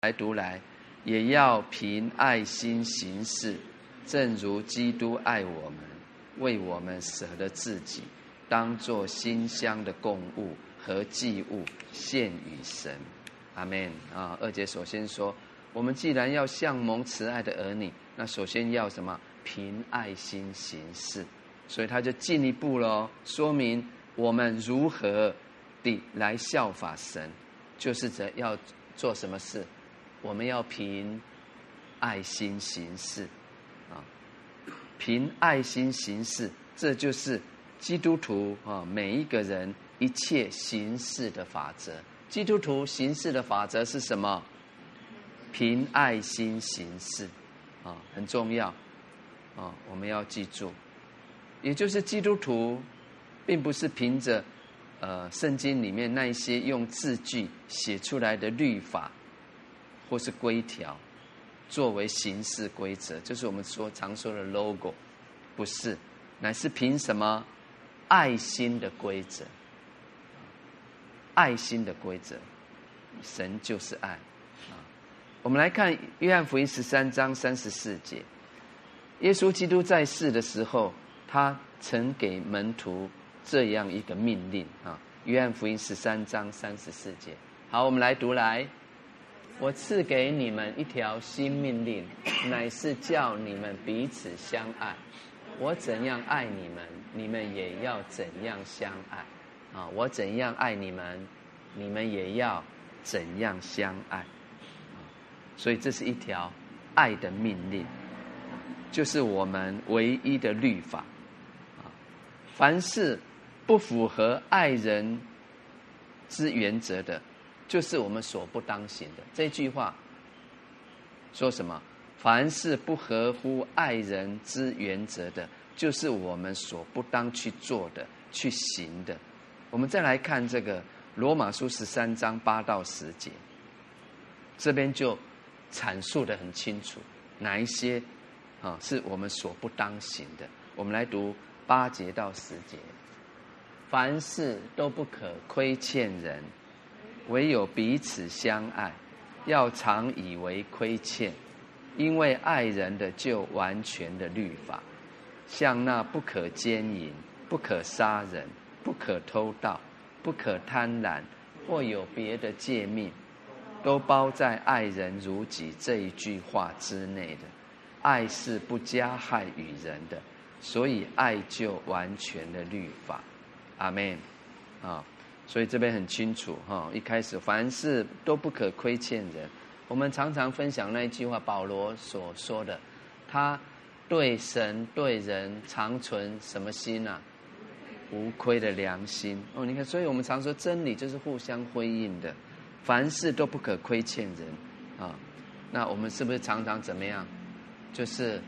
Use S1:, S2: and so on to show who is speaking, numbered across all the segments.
S1: 来读来，也要凭爱心行事，正如基督爱我们，为我们舍了自己，当作馨香的供物和祭物献与神。阿门啊！二姐首先说，我们既然要像蒙慈爱的儿女，那首先要什么？凭爱心行事。所以他就进一步了，说明我们如何的来效法神，就是这要做什么事，我们要凭爱心行事，啊，凭爱心行事，这就是基督徒啊每一个人一切行事的法则。基督徒行事的法则是什么？凭爱心行事，啊，很重要，啊，我们要记住。也就是基督徒，并不是凭着呃圣经里面那一些用字句写出来的律法或是规条作为行事规则，就是我们说常说的 logo，不是，乃是凭什么爱心的规则。爱心的规则，神就是爱啊！我们来看约翰福音十三章三十四节，耶稣基督在世的时候，他曾给门徒这样一个命令啊。约翰福音十三章三十四节，好，我们来读来。我赐给你们一条新命令，乃是叫你们彼此相爱。我怎样爱你们，你们也要怎样相爱。啊，我怎样爱你们，你们也要怎样相爱。所以这是一条爱的命令，就是我们唯一的律法。啊，凡是不符合爱人之原则的，就是我们所不当行的。这句话说什么？凡是不合乎爱人之原则的，就是我们所不当去做的、去行的。我们再来看这个罗马书十三章八到十节，这边就阐述的很清楚，哪一些啊是我们所不当行的。我们来读八节到十节，凡事都不可亏欠人，唯有彼此相爱，要常以为亏欠，因为爱人的就完全的律法，像那不可奸淫，不可杀人。不可偷盗，不可贪婪，或有别的诫命，都包在“爱人如己”这一句话之内的。爱是不加害于人的，所以爱就完全的律法。阿门。啊，所以这边很清楚哈。一开始，凡事都不可亏欠人。我们常常分享那一句话，保罗所说的，他对神对人常存什么心啊？无亏的良心哦，你看，所以我们常说真理就是互相辉映的，凡事都不可亏欠人啊。那我们是不是常常怎么样？就是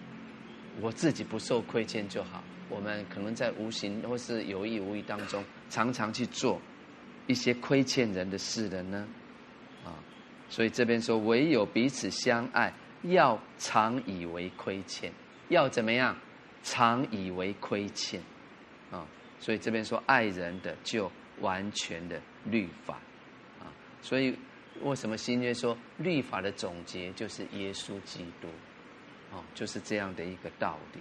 S1: 我自己不受亏欠就好。我们可能在无形或是有意无意当中，常常去做一些亏欠人的事的呢？啊，所以这边说，唯有彼此相爱，要常以为亏欠，要怎么样？常以为亏欠啊。所以这边说爱人的就完全的律法，啊，所以为什么新约说律法的总结就是耶稣基督，哦，就是这样的一个道理，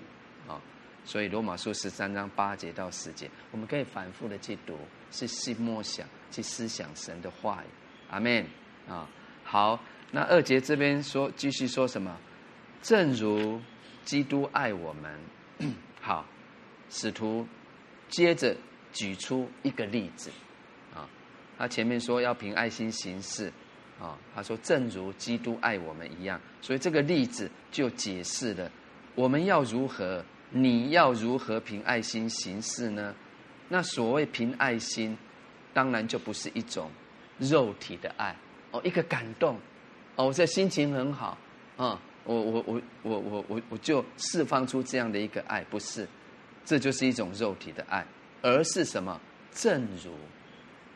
S1: 所以罗马书十三章八节到十节，我们可以反复的去读，去细默想，去思想神的话语，阿门，啊，好，那二节这边说继续说什么？正如基督爱我们，好，使徒。接着举出一个例子，啊，他前面说要凭爱心行事，啊，他说正如基督爱我们一样，所以这个例子就解释了我们要如何，你要如何凭爱心行事呢？那所谓凭爱心，当然就不是一种肉体的爱哦，一个感动哦，我这心情很好啊，我我我我我我我就释放出这样的一个爱，不是。这就是一种肉体的爱，而是什么？正如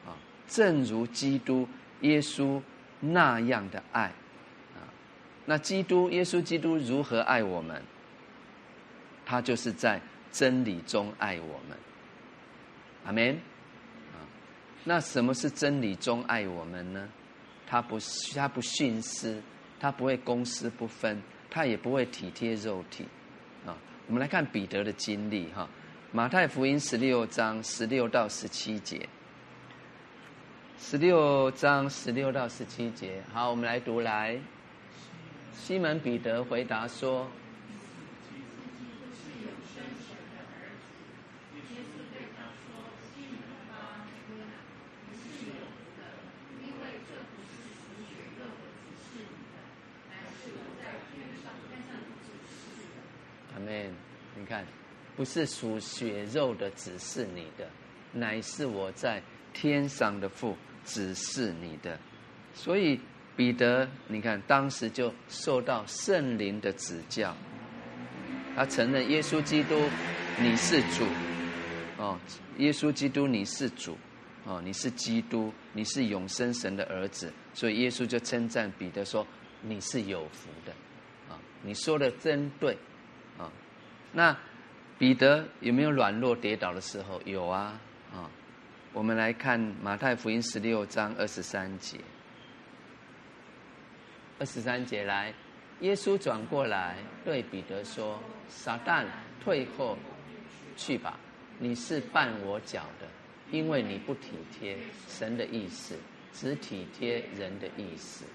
S1: 啊，正如基督耶稣那样的爱啊。那基督耶稣基督如何爱我们？他就是在真理中爱我们。阿门。啊，那什么是真理中爱我们呢？他不他不徇私，他不会公私不分，他也不会体贴肉体。啊，我们来看彼得的经历哈，马太福音十六章十六到十七节。十六章十六到十七节，好，我们来读来。西门彼得回答说。你看，不是属血肉的指示你的，乃是我在天上的父指示你的。所以彼得，你看当时就受到圣灵的指教，他承认耶稣基督你是主，哦，耶稣基督你是主，哦，你是基督，你是永生神的儿子。所以耶稣就称赞彼得说：“你是有福的，啊，你说的真对啊。”那彼得有没有软弱跌倒的时候？有啊，啊，我们来看马太福音十六章二十三节。二十三节来，耶稣转过来对彼得说：“撒旦，退后去吧！你是绊我脚的，因为你不体贴神的意思，只体贴人的意思。”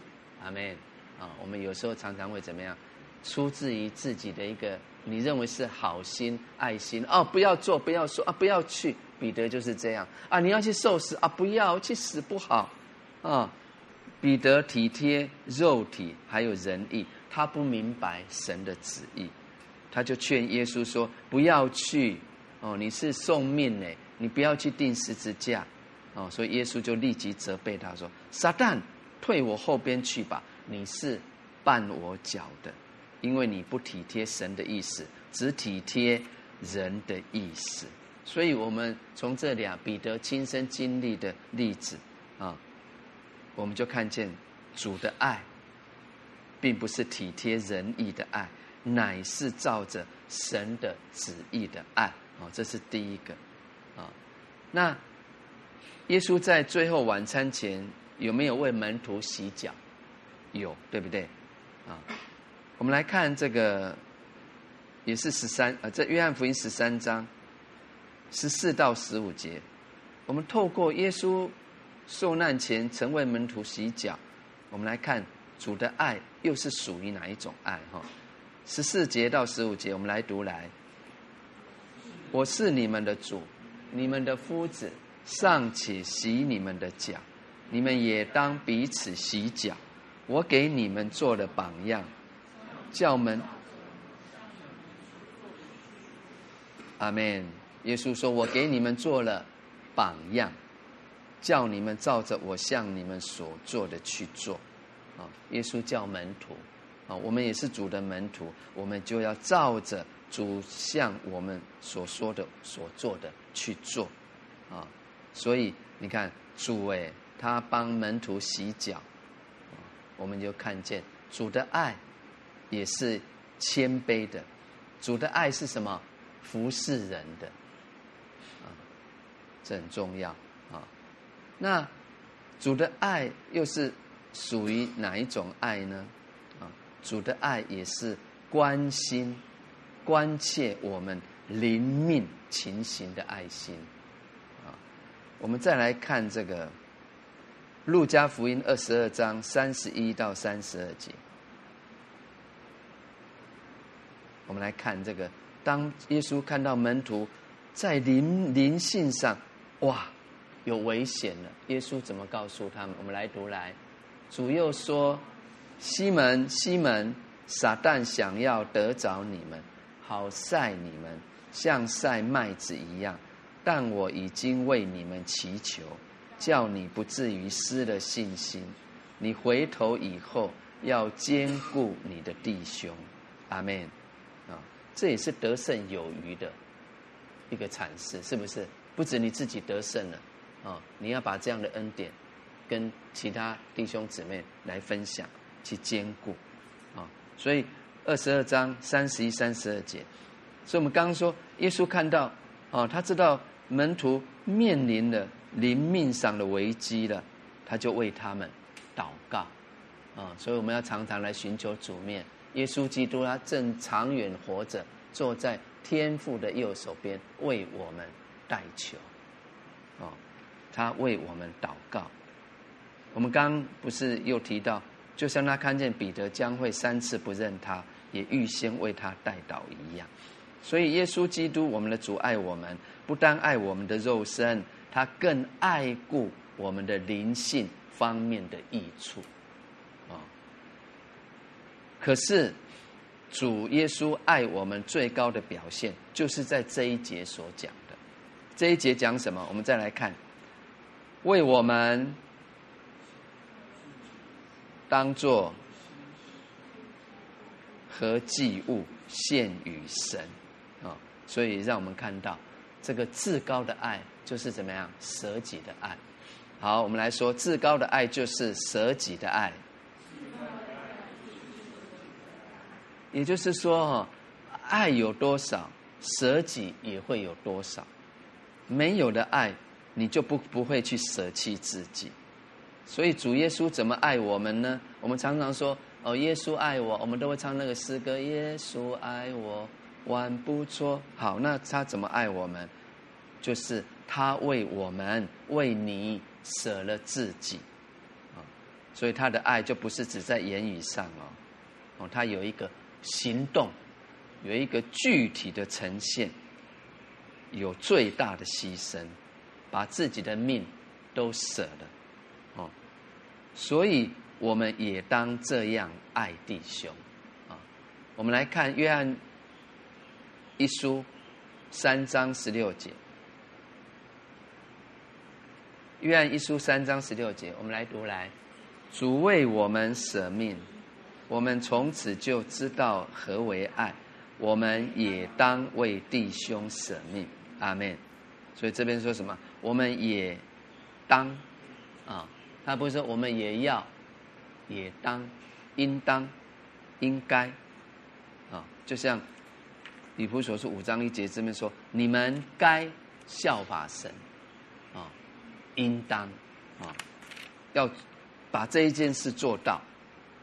S1: 阿门。啊，我们有时候常常会怎么样？出自于自己的一个。你认为是好心、爱心哦？不要做，不要说啊！不要去。彼得就是这样啊！你要去受死啊？不要去死不好啊！彼得体贴肉体还有仁义，他不明白神的旨意，他就劝耶稣说：“不要去哦！你是送命呢，你不要去钉十字架哦！”所以耶稣就立即责备他说：“撒旦，退我后边去吧！你是绊我脚的。”因为你不体贴神的意思，只体贴人的意思，所以我们从这俩彼得亲身经历的例子啊，我们就看见主的爱，并不是体贴人意的爱，乃是照着神的旨意的爱啊，这是第一个啊。那耶稣在最后晚餐前有没有为门徒洗脚？有，对不对？啊。我们来看这个，也是十三啊，这约翰福音十三章十四到十五节，我们透过耶稣受难前曾为门徒洗脚，我们来看主的爱又是属于哪一种爱？哈，十四节到十五节，我们来读来。我是你们的主，你们的夫子尚且洗你们的脚，你们也当彼此洗脚。我给你们做了榜样。叫门，阿门。耶稣说：“我给你们做了榜样，叫你们照着我向你们所做的去做。”啊，耶稣叫门徒，啊，我们也是主的门徒，我们就要照着主向我们所说的、所做的去做。啊，所以你看，主诶，他帮门徒洗脚，我们就看见主的爱。也是谦卑的，主的爱是什么？服侍人的，啊，这很重要啊。那主的爱又是属于哪一种爱呢？啊，主的爱也是关心、关切我们灵命情形的爱心啊。我们再来看这个《路加福音》二十二章三十一到三十二节。我们来看这个，当耶稣看到门徒在灵灵性上，哇，有危险了。耶稣怎么告诉他们？我们来读来，主又说：“西门，西门，撒旦想要得着你们，好赛你们，像赛麦子一样。但我已经为你们祈求，叫你不至于失了信心。你回头以后，要兼顾你的弟兄。”阿门。这也是得胜有余的一个阐释，是不是？不止你自己得胜了，啊，你要把这样的恩典跟其他弟兄姊妹来分享，去坚固，啊，所以二十二章三十一、三十二节，所以我们刚刚说，耶稣看到，啊，他知道门徒面临了灵命上的危机了，他就为他们祷告，啊，所以我们要常常来寻求主面。耶稣基督他正长远活着，坐在天父的右手边，为我们代求，哦，他为我们祷告。我们刚不是又提到，就像他看见彼得将会三次不认他，也预先为他代祷一样。所以耶稣基督，我们的主爱我们，不单爱我们的肉身，他更爱顾我们的灵性方面的益处。可是主耶稣爱我们最高的表现，就是在这一节所讲的。这一节讲什么？我们再来看，为我们当作和祭物献与神啊。所以，让我们看到这个至高的爱就是怎么样舍己的爱。好，我们来说，至高的爱就是舍己的爱。也就是说，哈，爱有多少，舍己也会有多少。没有的爱，你就不不会去舍弃自己。所以，主耶稣怎么爱我们呢？我们常常说，哦，耶稣爱我，我们都会唱那个诗歌：耶稣爱我。万不错，好，那他怎么爱我们？就是他为我们、为你舍了自己，啊，所以他的爱就不是只在言语上哦，哦，他有一个行动，有一个具体的呈现，有最大的牺牲，把自己的命都舍了，哦，所以我们也当这样爱弟兄，啊，我们来看约翰。一书三章十六节，约翰一书三章十六节，我们来读来。主为我们舍命，我们从此就知道何为爱。我们也当为弟兄舍命。阿门。所以这边说什么？我们也当啊，他不是说我们也要，也当，应当，应该啊，就像。以弗所书五章一节这边说：“你们该效法神，啊，应当啊，要把这一件事做到，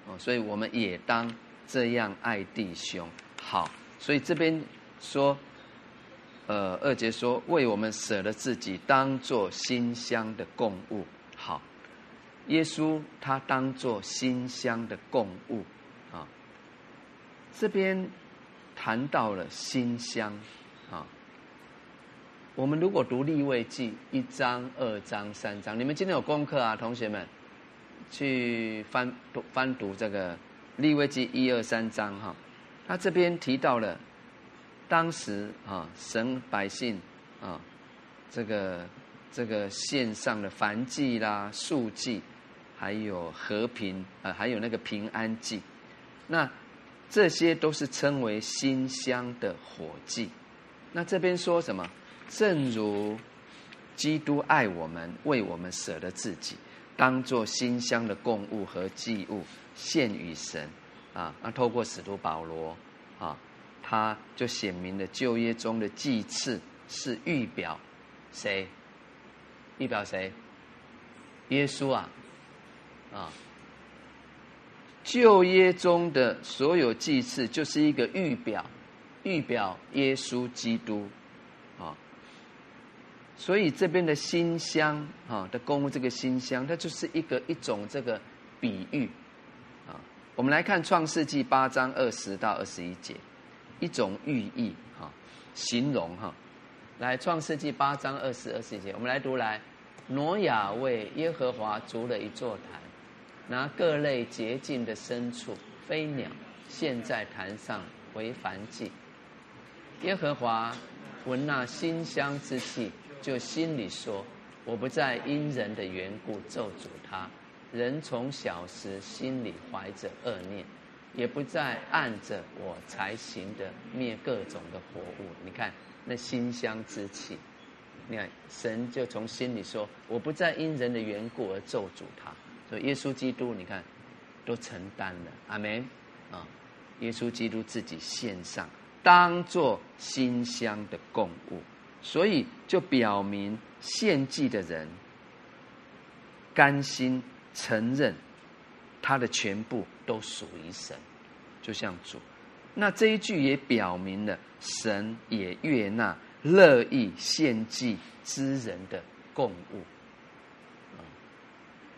S1: 哦，所以我们也当这样爱弟兄。好，所以这边说，呃，二节说为我们舍了自己，当做馨香的供物。好，耶稣他当做馨香的供物，啊，这边。”谈到了馨香，啊，我们如果读利未记一章、二章、三章，你们今天有功课啊，同学们，去翻读翻读这个利未记一二三章哈。他这边提到了当时啊，神百姓啊，这个这个献上的燔祭啦、素祭，还有和平啊，还有那个平安祭，那。这些都是称为馨香的火祭。那这边说什么？正如基督爱我们，为我们舍了自己，当做馨香的供物和祭物献与神。啊，那透过使徒保罗啊，他就显明了旧约中的祭祀是预表谁？预表谁？耶稣啊，啊。旧约中的所有祭祀，就是一个预表，预表耶稣基督，所以这边的馨香啊的供，这个馨香，它就是一个一种这个比喻，啊，我们来看创世纪八章二十到二十一节，一种寓意哈，形容哈，来创世纪八章二十二十一节，我们来读来，挪亚为耶和华筑了一座坛。拿各类洁净的牲畜、飞鸟献在坛上为燔祭。耶和华闻那馨香之气，就心里说：“我不再因人的缘故咒诅他。人从小时心里怀着恶念，也不再按着我才行的灭各种的活物。”你看那馨香之气，你看神就从心里说：“我不再因人的缘故而咒诅他。”所以耶稣基督，你看，都承担了，阿门啊！耶稣基督自己献上，当做馨香的供物，所以就表明献祭的人甘心承认他的全部都属于神，就像主。那这一句也表明了神也悦纳乐意献祭之人的供物。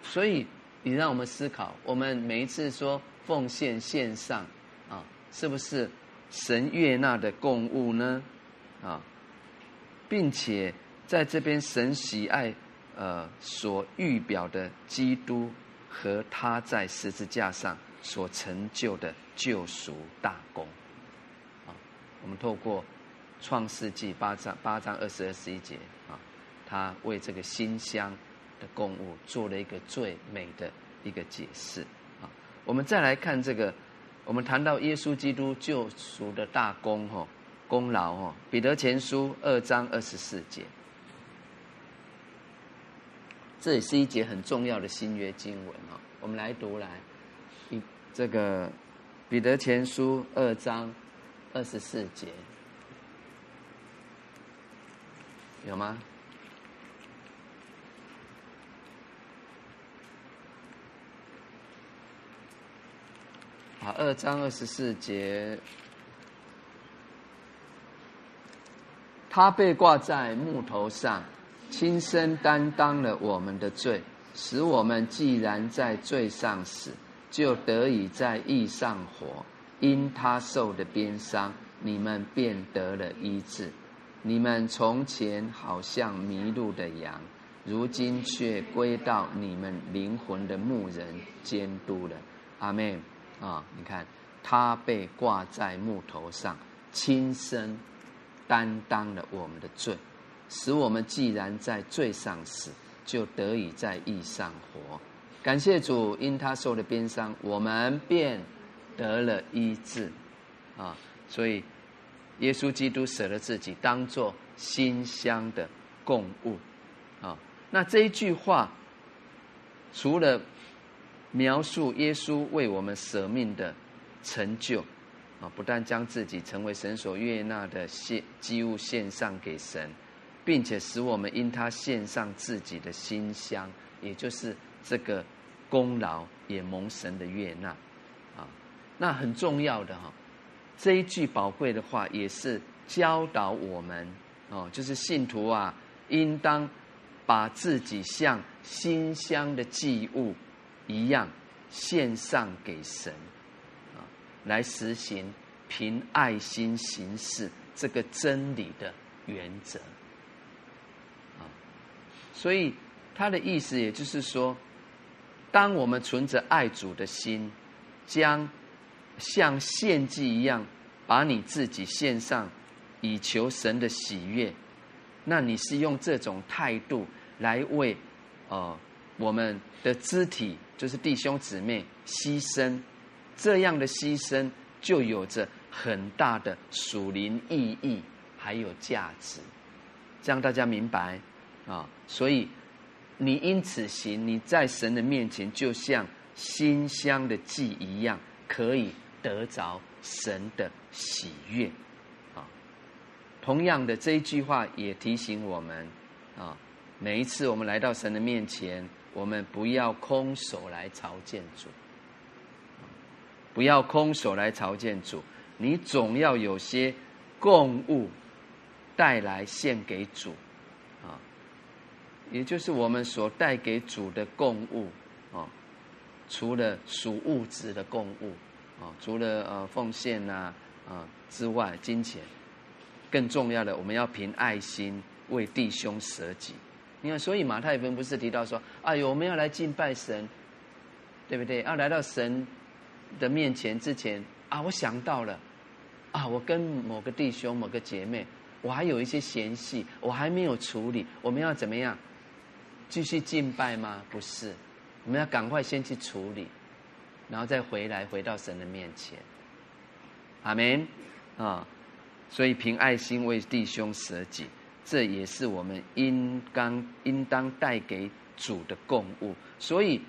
S1: 所以你让我们思考，我们每一次说奉献献上啊，是不是神悦纳的供物呢？啊，并且在这边神喜爱呃所预表的基督和他在十字架上所成就的救赎大功。啊，我们透过创世纪八章八章二十二十一节啊，他为这个馨香的供物做了一个最美的一个解释啊。我们再来看这个，我们谈到耶稣基督救赎的大功哈，功劳哦，彼得前书二章二十四节，这也是一节很重要的新约经文哦。我们来读来，一这个彼得前书二章二十四节，有吗？二章二十四节，他被挂在木头上，亲身担当了我们的罪，使我们既然在罪上死，就得以在义上活。因他受的鞭伤，你们便得了医治。你们从前好像迷路的羊，如今却归到你们灵魂的牧人监督了。阿门。啊，你看，他被挂在木头上，亲身担当了我们的罪，使我们既然在罪上死，就得以在义上活。感谢主，因他受了鞭伤，我们便得了医治。啊，所以耶稣基督舍了自己，当做馨香的供物。啊，那这一句话，除了描述耶稣为我们舍命的成就，啊，不但将自己成为神所悦纳的献祭物献上给神，并且使我们因他献上自己的馨香，也就是这个功劳也蒙神的悦纳，啊，那很重要的哈，这一句宝贵的话也是教导我们哦，就是信徒啊，应当把自己像馨香的祭物。一样献上给神，来实行凭爱心行事这个真理的原则啊。所以他的意思也就是说，当我们存着爱主的心，将像献祭一样把你自己献上，以求神的喜悦，那你是用这种态度来为呃我们的肢体。就是弟兄姊妹牺牲，这样的牺牲就有着很大的属灵意义，还有价值，这样大家明白啊？所以你因此行，你在神的面前就像馨香的祭一样，可以得着神的喜悦啊。同样的这一句话也提醒我们啊，每一次我们来到神的面前。我们不要空手来朝见主，不要空手来朝见主，你总要有些供物带来献给主，啊，也就是我们所带给主的供物啊，除了属物质的供物啊，除了呃奉献呐啊之外，金钱更重要的，我们要凭爱心为弟兄舍己。你看，所以马太福音不是提到说：“哎呦，我们要来敬拜神，对不对？要来到神的面前之前啊，我想到了啊，我跟某个弟兄、某个姐妹，我还有一些嫌隙，我还没有处理。我们要怎么样继续敬拜吗？不是，我们要赶快先去处理，然后再回来回到神的面前。阿门啊！所以凭爱心为弟兄舍己。”这也是我们应当应当带给主的供物。所以，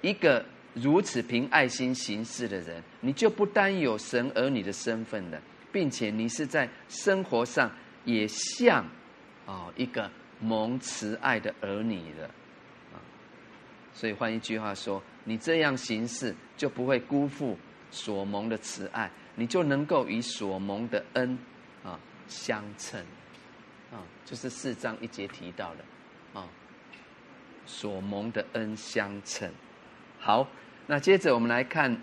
S1: 一个如此凭爱心行事的人，你就不单有神儿女的身份了，并且你是在生活上也像啊一个蒙慈爱的儿女了啊。所以换一句话说，你这样行事就不会辜负所蒙的慈爱，你就能够与所蒙的恩啊相称啊，就是四章一节提到的啊，所蒙的恩相称。好，那接着我们来看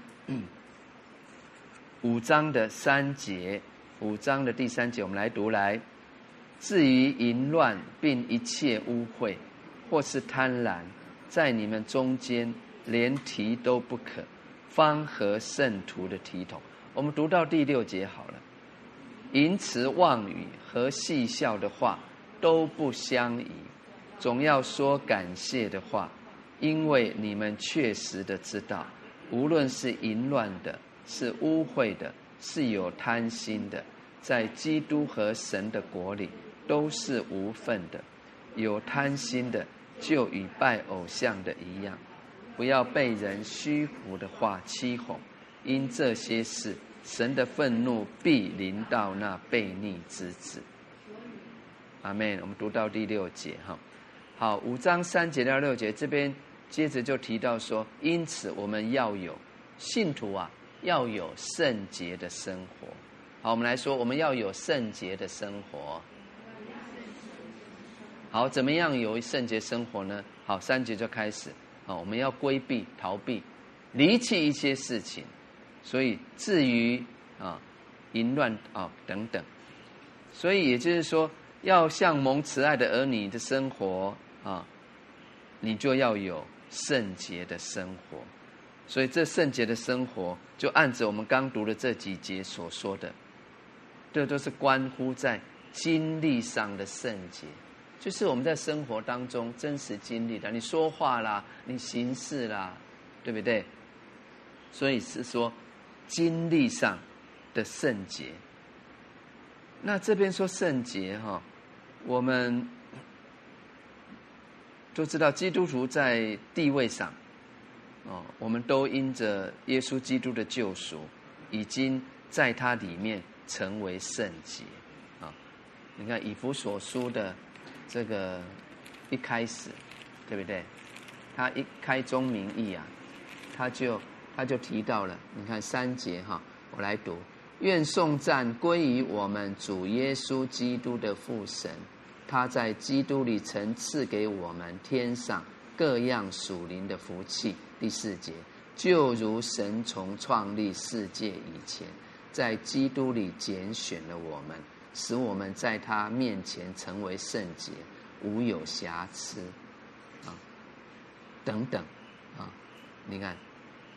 S1: 五章的三节，五章的第三节，我们来读来。至于淫乱并一切污秽，或是贪婪，在你们中间连提都不可，方合圣徒的体统。我们读到第六节好了。淫词妄语和戏笑的话都不相宜，总要说感谢的话，因为你们确实的知道，无论是淫乱的，是污秽的，是有贪心的，在基督和神的国里。都是无份的，有贪心的，就与拜偶像的一样。不要被人虚浮的话欺哄，因这些事，神的愤怒必临到那悖逆之子。阿门。我们读到第六节哈，好，五章三节到六节，这边接着就提到说，因此我们要有信徒啊，要有圣洁的生活。好，我们来说，我们要有圣洁的生活。好，怎么样有圣洁生活呢？好，三节就开始。好，我们要规避、逃避、离弃一些事情。所以至于啊，淫乱啊等等，所以也就是说，要像蒙慈爱的儿女的生活啊，你就要有圣洁的生活。所以这圣洁的生活，就按着我们刚读的这几节所说的，这都是关乎在经历上的圣洁。就是我们在生活当中真实经历的，你说话啦，你行事啦，对不对？所以是说经历上的圣洁。那这边说圣洁哈，我们都知道基督徒在地位上，哦，我们都因着耶稣基督的救赎，已经在他里面成为圣洁啊。你看以弗所书的。这个一开始，对不对？他一开宗明义啊，他就他就提到了，你看三节哈，我来读：愿颂赞归于我们主耶稣基督的父神，他在基督里曾赐给我们天上各样属灵的福气。第四节，就如神从创立世界以前，在基督里拣选了我们。使我们在他面前成为圣洁，无有瑕疵，啊，等等，啊，你看，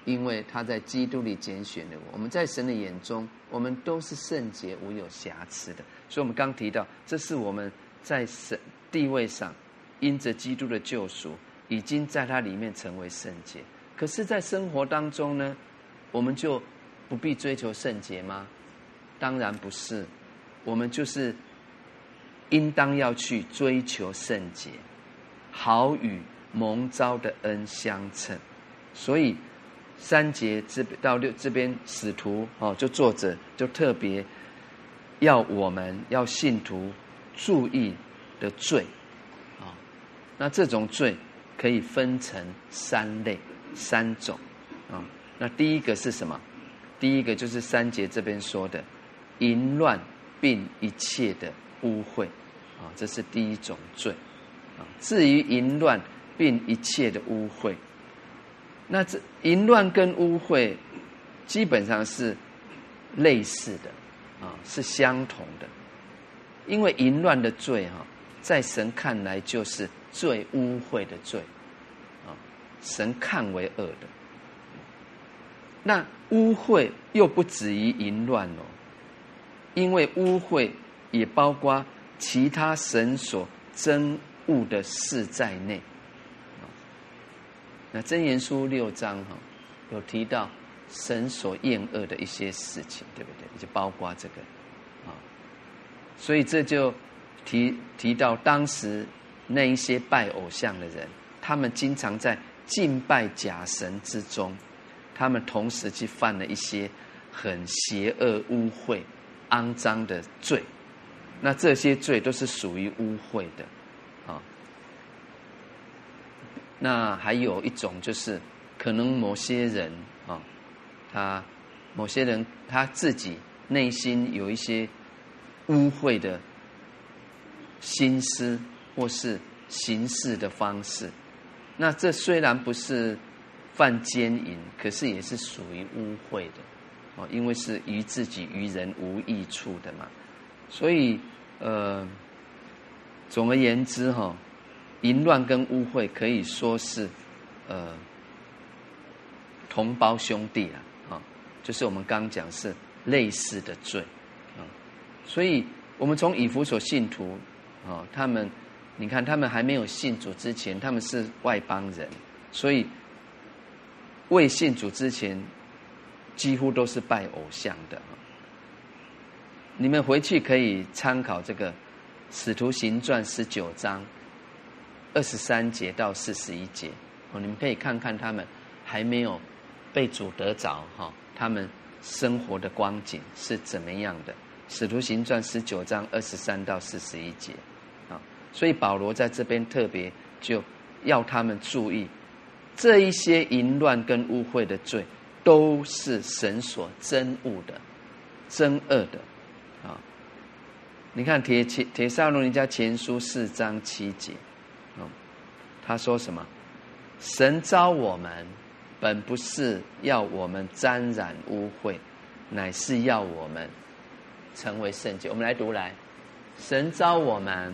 S1: 因为他在基督里拣选了我，我们在神的眼中，我们都是圣洁、无有瑕疵的。所以，我们刚提到，这是我们在神地位上，因着基督的救赎，已经在他里面成为圣洁。可是，在生活当中呢，我们就不必追求圣洁吗？当然不是。我们就是应当要去追求圣洁，好与蒙召的恩相称。所以三节这到六这边，使徒哦，就作者就特别要我们要信徒注意的罪啊。那这种罪可以分成三类三种啊。那第一个是什么？第一个就是三节这边说的淫乱。并一切的污秽，啊，这是第一种罪，啊，至于淫乱并一切的污秽，那这淫乱跟污秽基本上是类似的，啊，是相同的，因为淫乱的罪哈，在神看来就是最污秽的罪，啊，神看为恶的，那污秽又不止于淫乱哦。因为污秽也包括其他神所憎恶的事在内。那箴言书六章哈有提到神所厌恶的一些事情，对不对？就包括这个，所以这就提提到当时那一些拜偶像的人，他们经常在敬拜假神之中，他们同时去犯了一些很邪恶污秽。肮脏的罪，那这些罪都是属于污秽的，啊。那还有一种就是可能某些人啊，他某些人他自己内心有一些污秽的心思，或是行事的方式。那这虽然不是犯奸淫，可是也是属于污秽的哦，因为是于自己于人无益处的嘛。所以呃，总而言之哈，淫乱跟污秽可以说是呃。同胞兄弟啊，啊，就是我们刚讲是类似的罪，所以我们从以弗所信徒，啊，他们，你看他们还没有信主之前，他们是外邦人，所以未信主之前，几乎都是拜偶像的。你们回去可以参考这个《使徒行传》十九章二十三节到四十一节，哦，你们可以看看他们还没有。被主得着哈，他们生活的光景是怎么样的？使徒行传十九章二十三到四十一节，啊，所以保罗在这边特别就要他们注意，这一些淫乱跟污秽的罪，都是神所憎恶的、憎恶的，啊，你看帖帖帖撒罗尼迦前书四章七节，啊，他说什么？神召我们。本不是要我们沾染污秽，乃是要我们成为圣洁。我们来读来，神召我们，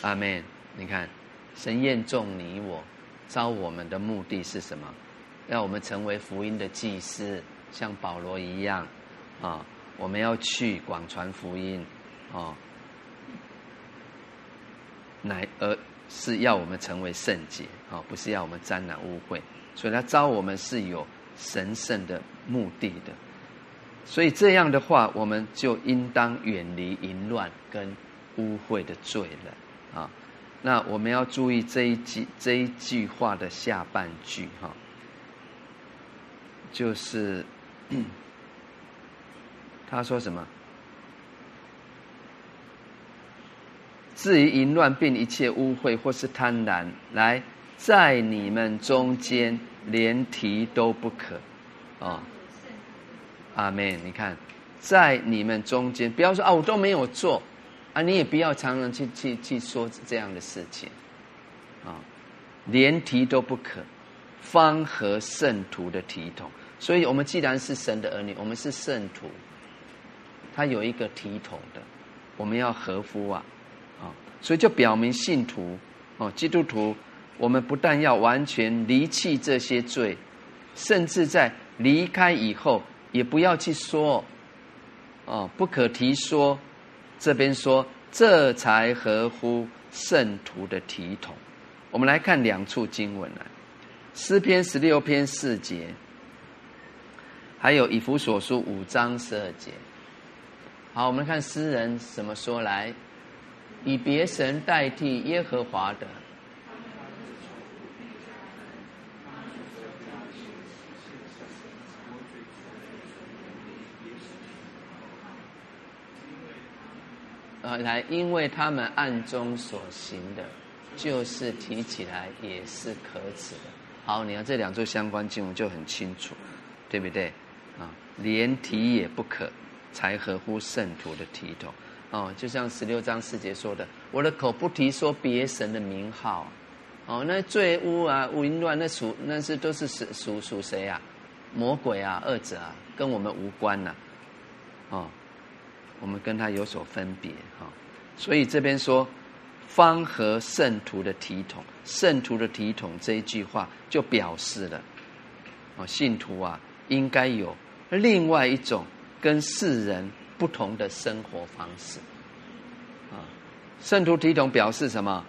S1: 阿门。你看，神验中你我，召我们的目的是什么？要我们成为福音的祭司，像保罗一样啊！我们要去广传福音啊！乃而是要我们成为圣洁啊，不是要我们沾染污秽，所以他召我们是有神圣的目的的。所以这样的话，我们就应当远离淫乱跟污秽的罪了啊。那我们要注意这一句这一句话的下半句哈，就是 他说什么？至于淫乱并一切污秽或是贪婪，来在你们中间连提都不可，啊、哦，阿门。你看，在你们中间，不要说啊，我都没有做，啊，你也不要常常去去去说这样的事情，啊、连提都不可，方合圣徒的体统。所以我们既然是神的儿女，我们是圣徒，他有一个体统的，我们要合乎啊。所以就表明信徒哦，基督徒，我们不但要完全离弃这些罪，甚至在离开以后，也不要去说哦，不可提说。这边说，这才合乎圣徒的体统。我们来看两处经文来，诗篇十六篇四节，还有以弗所书五章十二节。好，我们看诗人怎么说来。以别神代替耶和华的，呃，来，因为他们暗中所行的，就是提起来也是可耻的。好，你看这两座相关经文就很清楚，对不对？啊，连提也不可，才合乎圣徒的体统。哦，就像十六章四节说的，我的口不提说别神的名号，哦，那罪污啊、淫乱，那属那是都是属属谁啊？魔鬼啊、恶者啊，跟我们无关呐、哦，我们跟他有所分别哈、哦。所以这边说，方合圣徒的体统，圣徒的体统这一句话就表示了，哦，信徒啊，应该有另外一种跟世人。不同的生活方式，啊，圣徒体统表示什么？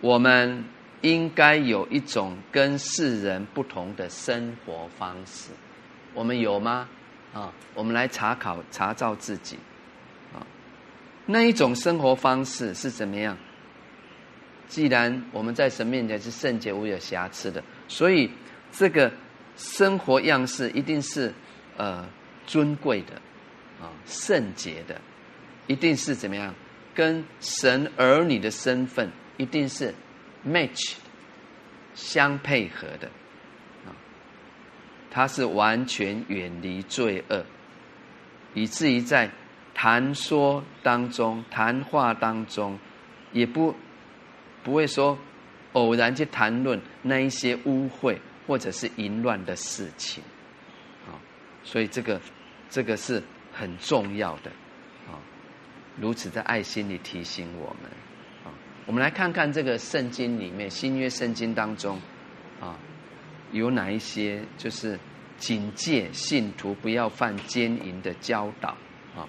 S1: 我们应该有一种跟世人不同的生活方式，我们有吗？啊，我们来查考查照自己，啊，那一种生活方式是怎么样？既然我们在神面前是圣洁无有瑕疵的，所以这个生活样式一定是呃尊贵的。啊，圣洁的，一定是怎么样？跟神儿女的身份一定是 match 相配合的啊，他是完全远离罪恶，以至于在谈说当中、谈话当中，也不不会说偶然去谈论那一些污秽或者是淫乱的事情啊，所以这个这个是很重要的啊。如此在爱心里提醒我们，啊，我们来看看这个圣经里面新约圣经当中，啊，有哪一些就是警戒信徒不要犯奸淫的教导啊？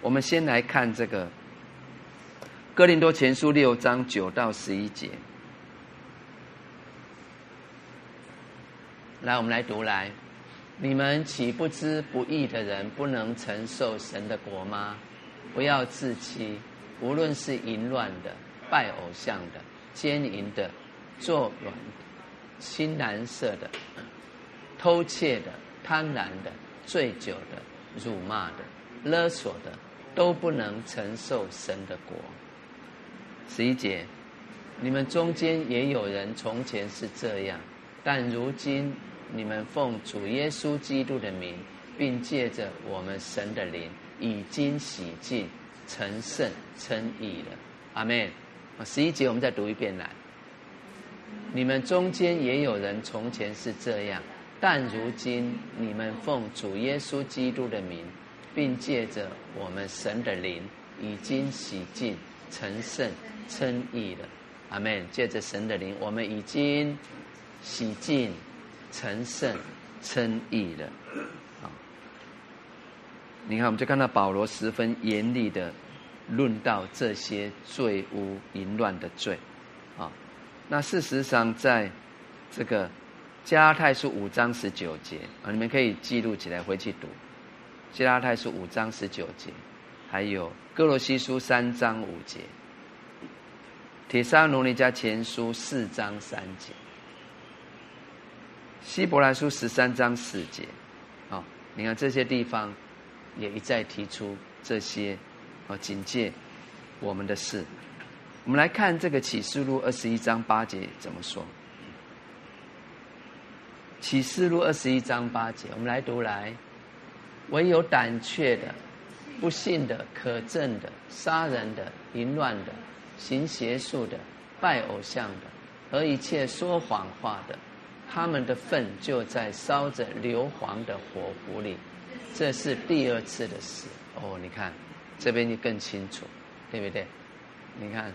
S1: 我们先来看这个哥林多前书六章九到十一节，来，我们来读来，你们岂不知不义的人不能承受神的国吗？不要自欺，无论是淫乱的、拜偶像的、奸淫的、作软的、亲男色的、偷窃的、贪婪的、醉酒的、辱骂的、勒索的，都不能承受神的国。十一节，你们中间也有人从前是这样，但如今你们奉主耶稣基督的名，并借着我们神的灵。已经洗净、成圣、称义了，阿门。十一节我们再读一遍来。你们中间也有人从前是这样，但如今你们奉主耶稣基督的名，并借着我们神的灵，已经洗净、成圣、称义了，阿门。借着神的灵，我们已经洗净、成圣、称义了。你看，我们就看到保罗十分严厉的论到这些罪污淫乱的罪，啊，那事实上，在这个加拉太书五章十九节啊，你们可以记录起来回去读。加拉太书五章十九节，还有哥罗西书三章五节，帖撒罗尼迦前书四章三节，希伯来书十三章四节，啊，你看这些地方。也一再提出这些，啊，警戒我们的事。我们来看这个启示录二十一章八节怎么说。启示录二十一章八节，我们来读来。唯有胆怯的、不信的、可憎的、杀人的、淫乱的、行邪术的、拜偶像的和一切说谎话的，他们的份就在烧着硫磺的火湖里。这是第二次的死哦，你看这边就更清楚，对不对？你看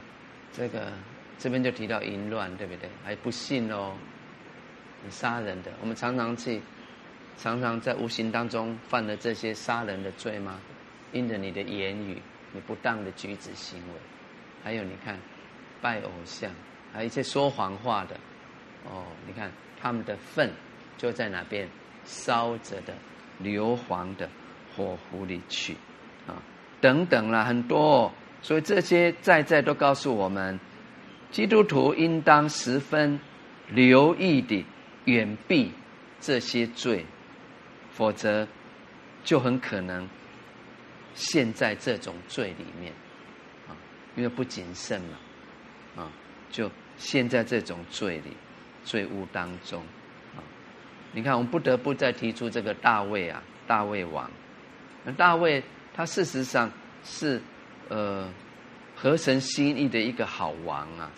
S1: 这个这边就提到淫乱，对不对？还不信哦，你杀人的，我们常常去，常常在无形当中犯了这些杀人的罪吗？因着你的言语，你不当的举止行为，还有你看拜偶像，还有一些说谎话的，哦，你看他们的粪就在哪边烧着的。硫磺的火湖里去，啊，等等啦，很多，所以这些在在都告诉我们，基督徒应当十分留意地远避这些罪，否则就很可能陷在这种罪里面，啊，因为不谨慎嘛，啊，就陷在这种罪里，罪恶当中。啊你看，我们不得不再提出这个大卫啊，大卫王。那大卫他事实上是呃合神心意的一个好王啊，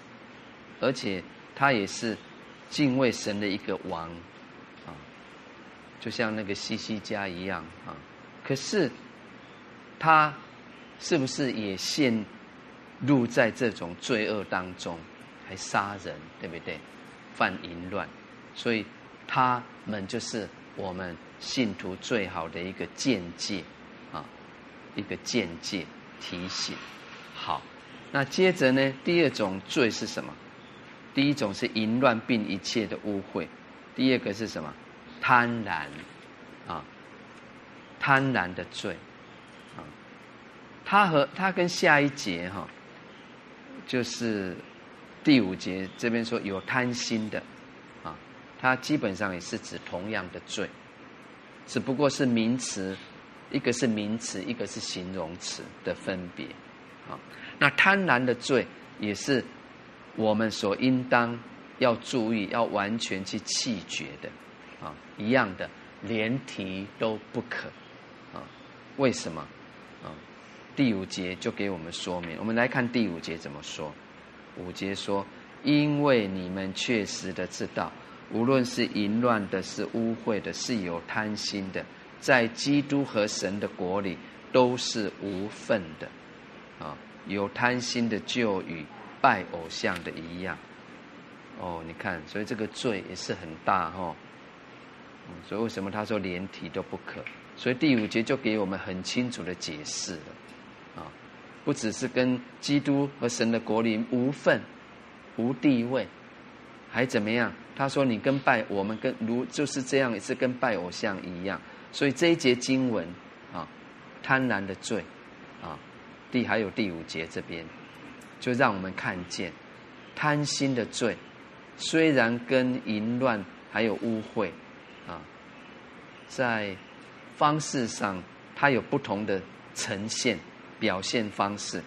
S1: 而且他也是敬畏神的一个王啊，就像那个西西家一样啊。可是他是不是也陷入在这种罪恶当中，还杀人，对不对？犯淫乱，所以。他们就是我们信徒最好的一个见解啊，一个见解提醒。好，那接着呢，第二种罪是什么？第一种是淫乱并一切的污秽，第二个是什么？贪婪啊，贪婪的罪啊。他和他跟下一节哈，就是第五节这边说有贪心的。啊它基本上也是指同样的罪，只不过是名词，一个是名词，一个是形容词的分别。啊，那贪婪的罪也是我们所应当要注意、要完全去弃绝的啊，一样的，连提都不可啊。为什么啊？第五节就给我们说明。我们来看第五节怎么说。五节说：“因为你们确实的知道，无论是淫乱的，是污秽的，是有贪心的，在基督和神的国里都是无份的。啊，有贪心的就与拜偶像的一样。哦，你看，所以这个罪也是很大哈、哦。所以为什么他说连体都不可？所以第五节就给我们很清楚的解释了。”啊不只是跟基督和神的国里无份、无地位，还怎么样？他说：“你跟拜我们跟如就是这样，也是跟拜偶像一样。”所以这一节经文啊，贪婪的罪啊，第还有第五节这边，就让我们看见贪心的罪，虽然跟淫乱还有污秽啊，在方式上它有不同的呈现。表现方式，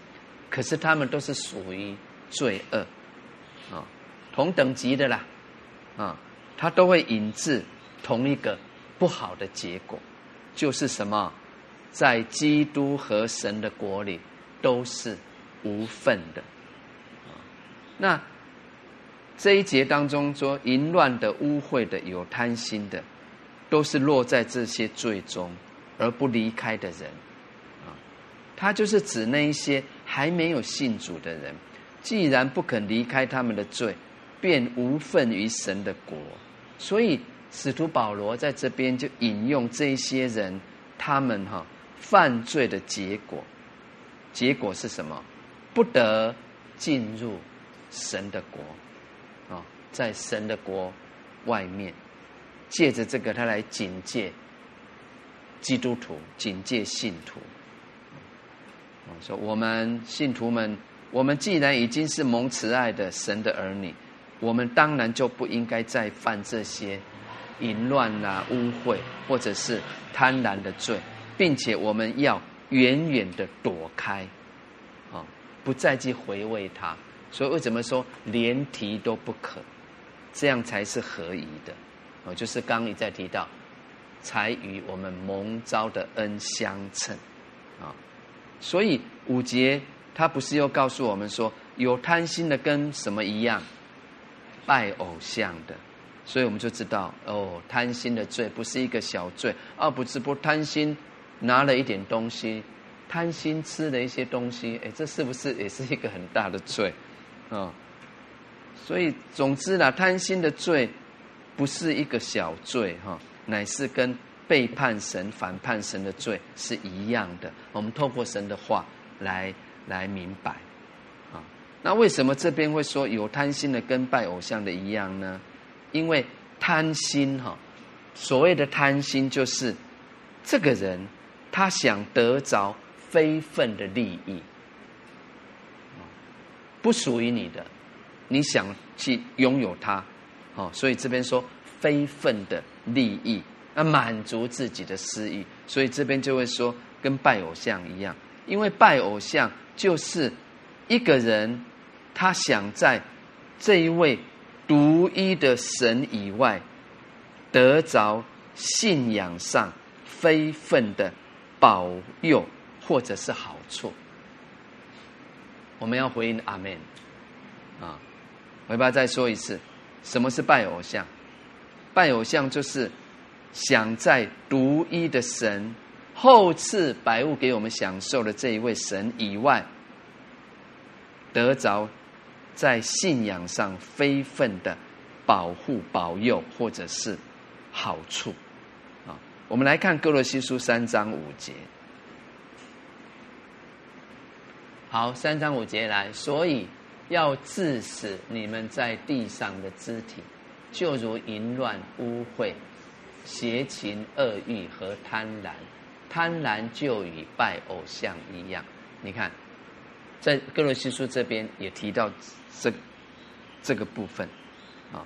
S1: 可是他们都是属于罪恶，啊，同等级的啦，啊，他都会引致同一个不好的结果，就是什么，在基督和神的国里都是无份的，啊，那这一节当中说淫乱的、污秽的、有贪心的，都是落在这些罪中而不离开的人。他就是指那一些还没有信主的人，既然不肯离开他们的罪，便无份于神的国。所以使徒保罗在这边就引用这一些人，他们哈犯罪的结果，结果是什么？不得进入神的国啊，在神的国外面，借着这个他来警戒基督徒，警戒信徒。说我们信徒们，我们既然已经是蒙慈爱的神的儿女，我们当然就不应该再犯这些淫乱啊、污秽或者是贪婪的罪，并且我们要远远的躲开，啊，不再去回味它。所以为什么说连提都不可？这样才是合宜的。哦，就是刚刚你在提到，才与我们蒙召的恩相称，所以五节他不是又告诉我们说，有贪心的跟什么一样？拜偶像的。所以我们就知道哦，贪心的罪不是一个小罪，而不是不贪心拿了一点东西，贪心吃了一些东西，哎，这是不是也是一个很大的罪啊？哦，所以总之呢，贪心的罪不是一个小罪哈，哦，乃是跟。背叛神、反叛神的罪是一样的。我们透过神的话来来明白啊。那为什么这边会说有贪心的跟拜偶像的一样呢？因为贪心哈，所谓的贪心就是这个人他想得着非分的利益，不属于你的，你想去拥有它，哦，所以这边说非分的利益。那满足自己的私欲，所以这边就会说跟拜偶像一样，因为拜偶像就是一个人他想在这一位独一的神以外得着信仰上非分的保佑或者是好处。我们要回应阿门啊！我要不要再说一次？什么是拜偶像？拜偶像就是。想在独一的神厚赐百物给我们享受的这一位神以外，得着在信仰上非分的保护、保佑或者是好处啊。我们来看歌罗西书三章五节。好，三章五节来，所以要致死你们在地上的肢体，就如淫乱、污秽。邪情恶欲和贪婪，贪婪就与拜偶像一样。你看，在歌罗西书这边也提到这这个部分啊，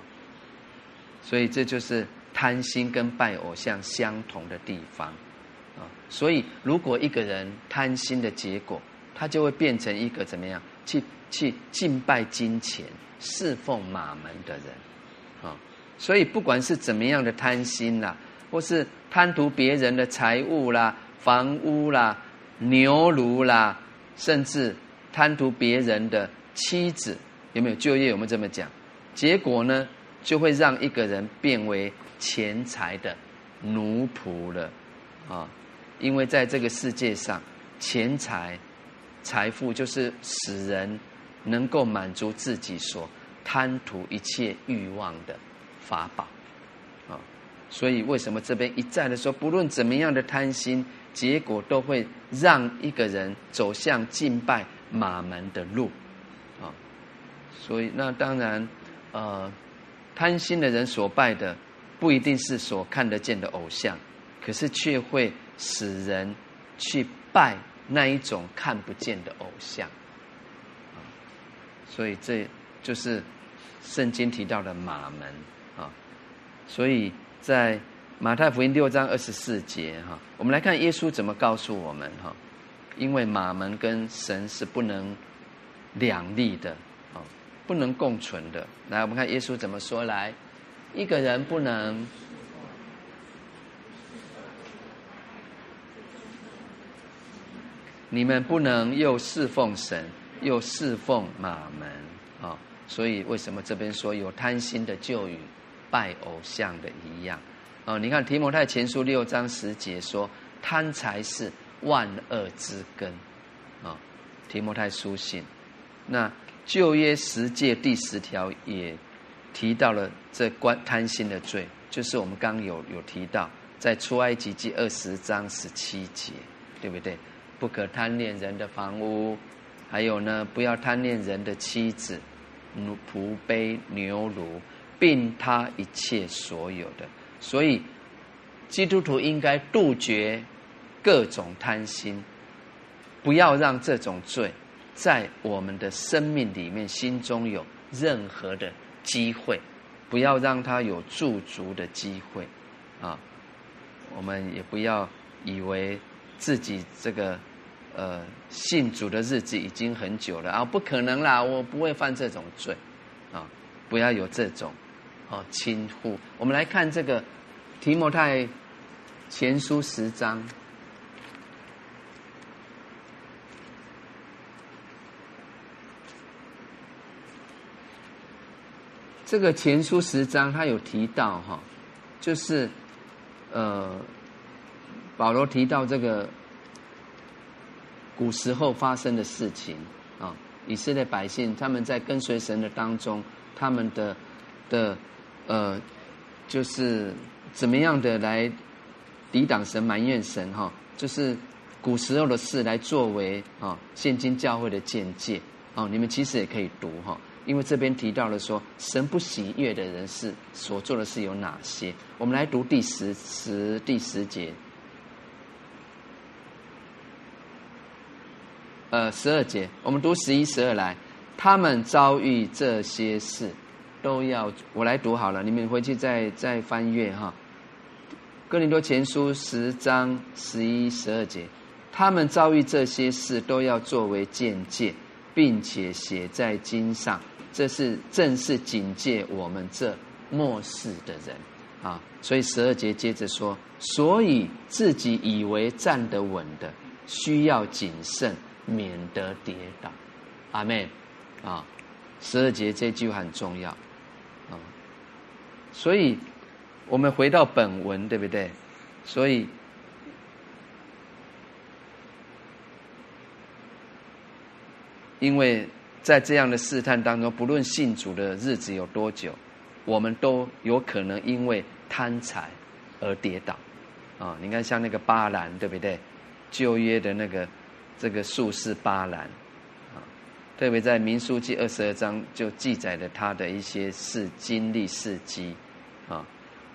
S1: 所以这就是贪心跟拜偶像相同的地方啊。所以，如果一个人贪心的结果，他就会变成一个怎么样？去去敬拜金钱、侍奉马门的人，啊，所以不管是怎么样的贪心啦，或是贪图别人的财物啦、房屋啦、牛驴啦，甚至贪图别人的妻子，有没有就业？有没有这么讲？结果呢，就会让一个人变为钱财的奴仆了，啊，因为在这个世界上，钱财。财富就是使人能够满足自己所贪图一切欲望的法宝，啊，所以为什么这边一再的说，不论怎么样的贪心，结果都会让一个人走向敬拜马门的路，啊，所以那当然，呃，贪心的人所拜的不一定是所看得见的偶像，可是却会使人去拜。那一种看不见的偶像，啊，所以这就是圣经提到的马门。所以在马太福音六章二十四节哈，我们来看耶稣怎么告诉我们哈。因为马门跟神是不能两立的啊，不能共存的。来，我们看耶稣怎么说来，一个人不能。你们不能又侍奉神，又侍奉马门啊！所以为什么这边说有贪心的就与拜偶像的一样？哦，你看提摩太前书六章十节说，贪财是万恶之根啊！提摩太书信，那旧约十诫第十条也提到了这关贪心的罪，就是我们刚有有提到在出埃及记二十章十七节，对不对？不可贪恋人的房屋，还有呢，不要贪恋人的妻子、奴仆婢、牛驴，并他一切所有的。所以，基督徒应该杜绝各种贪心，不要让这种罪在我们的生命里面、心中有任何的机会，不要让他有驻足的机会啊！我们也不要以为自己这个。呃，信主的日子已经很久了啊，不可能啦，我不会犯这种罪，啊，不要有这种，哦，亲父。我们来看这个提摩太前书十章，这个前书十章他有提到哈，就是呃，保罗提到这个。古时候发生的事情啊，以色列百姓他们在跟随神的当中，他们的的呃，就是怎么样的来抵挡神、埋怨神哈，就是古时候的事来作为啊，现今教会的见解啊，你们其实也可以读哈，因为这边提到了说，神不喜悦的人是所做的事有哪些？我们来读第十十第十节。呃，十二节，我们读十一、十二来。他们遭遇这些事，都要我来读好了，你们回去再再翻阅哈。哥林多前书十章十一、十二节，他们遭遇这些事，都要作为鉴戒，并且写在经上。这是正是警戒我们这末世的人啊。所以十二节接着说，所以自己以为站得稳的，需要谨慎。免得跌倒，阿门啊！十二节这句话很重要，所以我们回到本文，对不对？所以，因为在这样的试探当中，不论信主的日子有多久，我们都有可能因为贪财而跌倒啊！你看，像那个巴兰，对不对？旧约的那个。这个术士巴兰，特别在民书记二十二章就记载了他的一些事经历事迹，啊，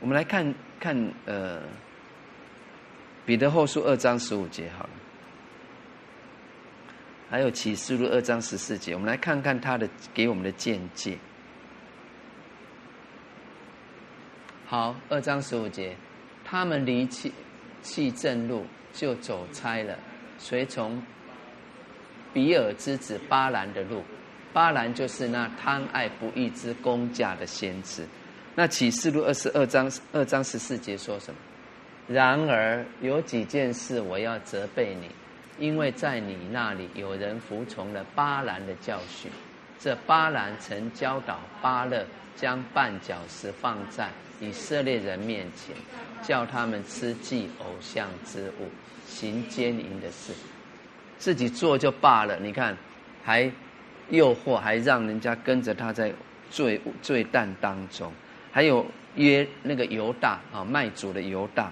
S1: 我们来看看呃，彼得后书二章十五节好了，还有启示录二章十四节，我们来看看他的给我们的见解。好，二章十五节，他们离弃弃正路，就走差了。随从比尔之子巴兰的路。巴兰就是那贪爱不义之工价的先知。那启示录二十二章二章十四节说什么？然而有几件事我要责备你，因为在你那里有人服从了巴兰的教训。这巴兰曾教导巴勒将绊脚石放在以色列人面前，叫他们吃祭偶像之物，行奸淫的事，自己做就罢了。你看，还诱惑，还让人家跟着他在罪罪担当中。还有约那个犹大啊，卖主的犹大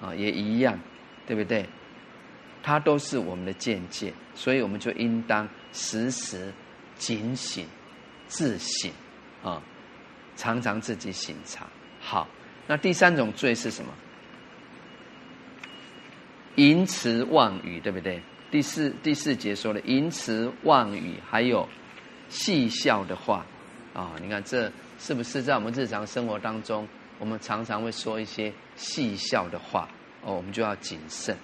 S1: 啊，也一样，对不对？他都是我们的鉴戒，所以我们就应当时时警醒、自省啊，常常自己省察。好，那第三种罪是什么？淫词妄语，对不对？第四第四节说的淫词妄语，还有戏笑的话啊，你看这。是不是在我们日常生活当中，我们常常会说一些戏笑的话哦？我们就要谨慎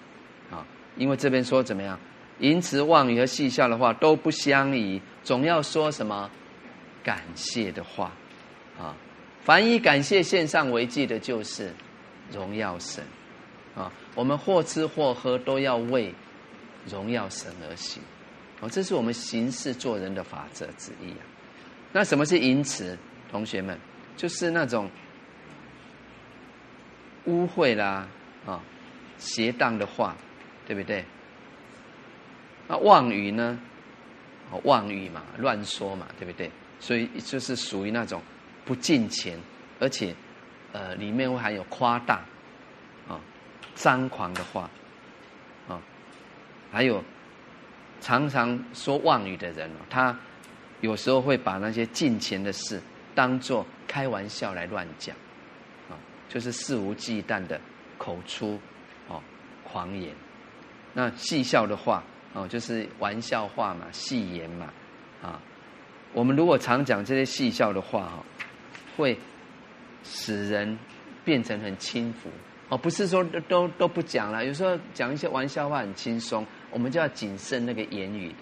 S1: 啊，因为这边说怎么样，淫词妄语和戏笑的话都不相宜，总要说什么感谢的话啊。凡以感谢献上为祭的，就是荣耀神啊。我们或吃或喝，都要为荣耀神而行哦。这是我们行事做人的法则之一啊。那什么是淫词？同学们，就是那种污秽啦啊、邪荡的话，对不对？那妄语呢？哦妄语嘛，乱说嘛，对不对？所以就是属于那种不敬虔，而且呃里面会含有夸大啊、张狂的话，还有常常说妄语的人，他有时候会把那些近前的事。当做开玩笑来乱讲，啊，就是肆无忌惮的口出哦狂言。那戏笑的话哦，就是玩笑话嘛，戏言嘛，啊，我们如果常讲这些戏笑的话哈，会使人变成很轻浮哦。不是说都都都不讲了，有时候讲一些玩笑话很轻松，我们就要谨慎那个言语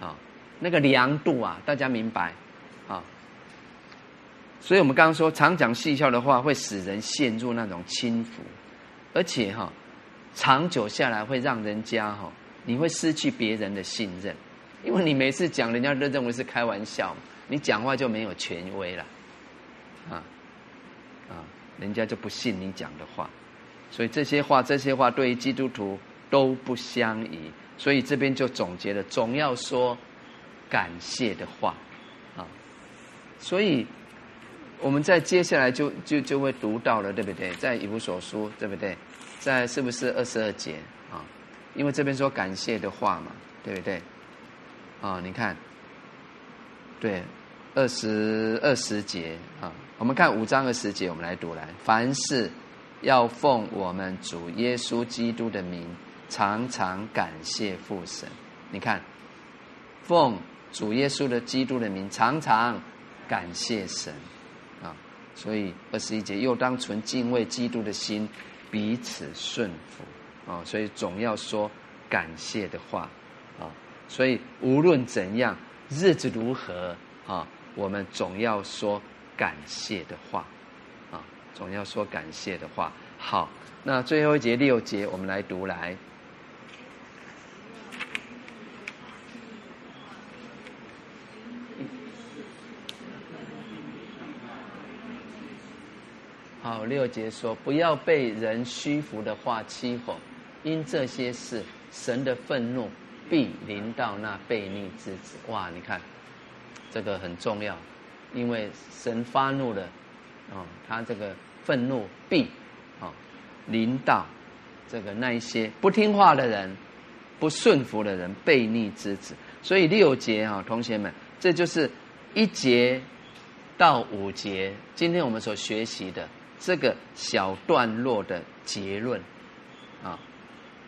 S1: 啊，那个量度啊，大家明白啊？所以我们刚刚说，常讲戏笑的话会使人陷入那种轻浮，而且哈，长久下来会让人家哈，你会失去别人的信任，因为你每次讲，人家都认为是开玩笑，你讲话就没有权威了，啊，啊，人家就不信你讲的话，所以这些话，这些话对于基督徒都不相宜，所以这边就总结了，总要说感谢的话，啊，所以。我们在接下来就就就会读到了，对不对？在以弗所书，对不对？在是不是二十二节啊？因为这边说感谢的话嘛，对不对？啊，你看，对，二十二十节啊，我们看五章二十节，我们来读来。凡事要奉我们主耶稣基督的名，常常感谢父神。你看，奉主耶稣的基督的名，常常感谢神啊。所以二十一节又当存敬畏基督的心，彼此顺服啊！所以总要说感谢的话啊！所以无论怎样，日子如何啊，我们总要说感谢的话啊！总要说感谢的话。好，那最后一节六节，我们来读来。好，六节说，不要被人虚浮的话欺哄，因这些事，神的愤怒必临到那悖逆之子。哇，你看，这个很重要，因为神发怒了，哦，他这个愤怒必哦临到这个那一些不听话的人、不顺服的人、悖逆之子。所以六节啊，同学们，这就是一节到五节，今天我们所学习的。这个小段落的结论，啊，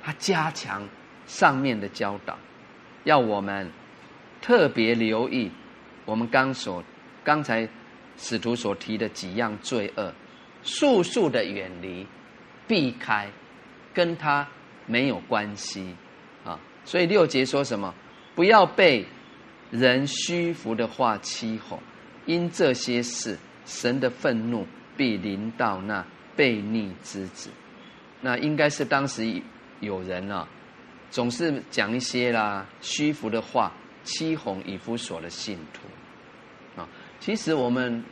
S1: 他加强上面的教导，要我们特别留意我们刚所刚才使徒所提的几样罪恶，速速的远离，避开，跟他没有关系啊。所以六节说什么？不要被人虚浮的话欺哄，因这些事，神的愤怒必临到那悖逆之子。那应该是当时有人啊，总是讲一些啦虚浮的话，欺哄以弗所的信徒啊。其实我们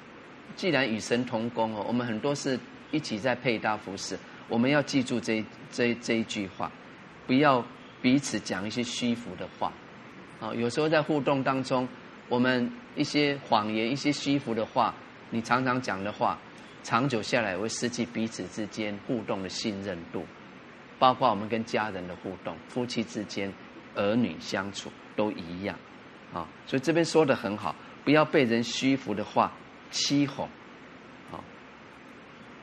S1: 既然与神同工哦，我们很多是一起在配搭服侍，我们要记住这这这一句话，不要彼此讲一些虚浮的话啊。有时候在互动当中，我们一些谎言、一些虚浮的话，你常常讲的话。长久下来会失去彼此之间互动的信任度，包括我们跟家人的互动、夫妻之间、儿女相处都一样，啊，所以这边说的很好，不要被人虚浮的话欺哄，啊，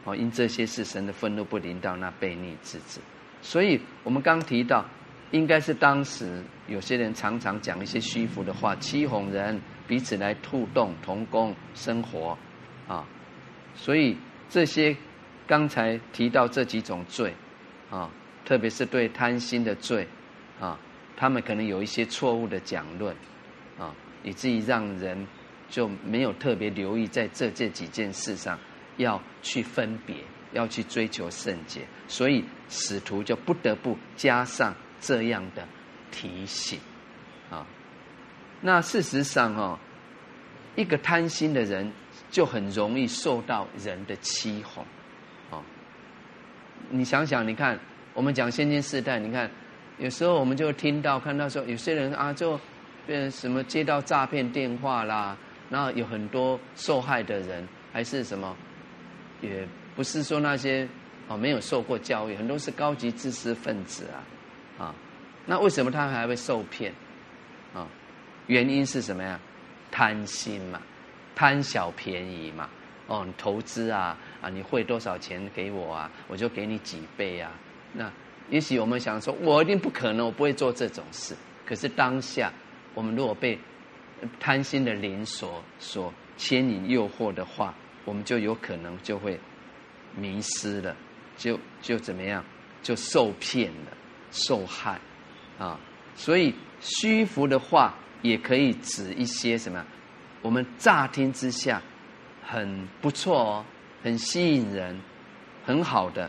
S1: 哦，因这些事神的愤怒不临到那悖逆之子，所以我们刚提到，应该是当时有些人常常讲一些虚浮的话，欺哄人，彼此来互动同工生活，所以这些刚才提到这几种罪，啊，特别是对贪心的罪，啊，他们可能有一些错误的讲论，啊，以至于让人就没有特别留意在这这几件事上要去分别，要去追求圣洁，所以使徒就不得不加上这样的提醒，啊，那事实上哦，一个贪心的人。就很容易受到人的欺哄，哦，你想想，你看，我们讲先进时代，你看，有时候我们就听到看到说，有些人啊，就变什么接到诈骗电话啦，然后有很多受害的人，还是什么，也不是说那些哦没有受过教育，很多是高级知识分子啊，啊，那为什么他还会受骗？啊，原因是什么呀？贪心嘛。贪小便宜嘛，哦，你投资啊，啊，你汇多少钱给我啊，我就给你几倍啊。那也许我们想说，我一定不可能，我不会做这种事。可是当下，我们如果被贪心的灵所所牵引诱惑的话，我们就有可能就会迷失了，就就怎么样，就受骗了，受害啊。所以虚浮的话也可以指一些什么？我们乍听之下很不错哦，很吸引人，很好的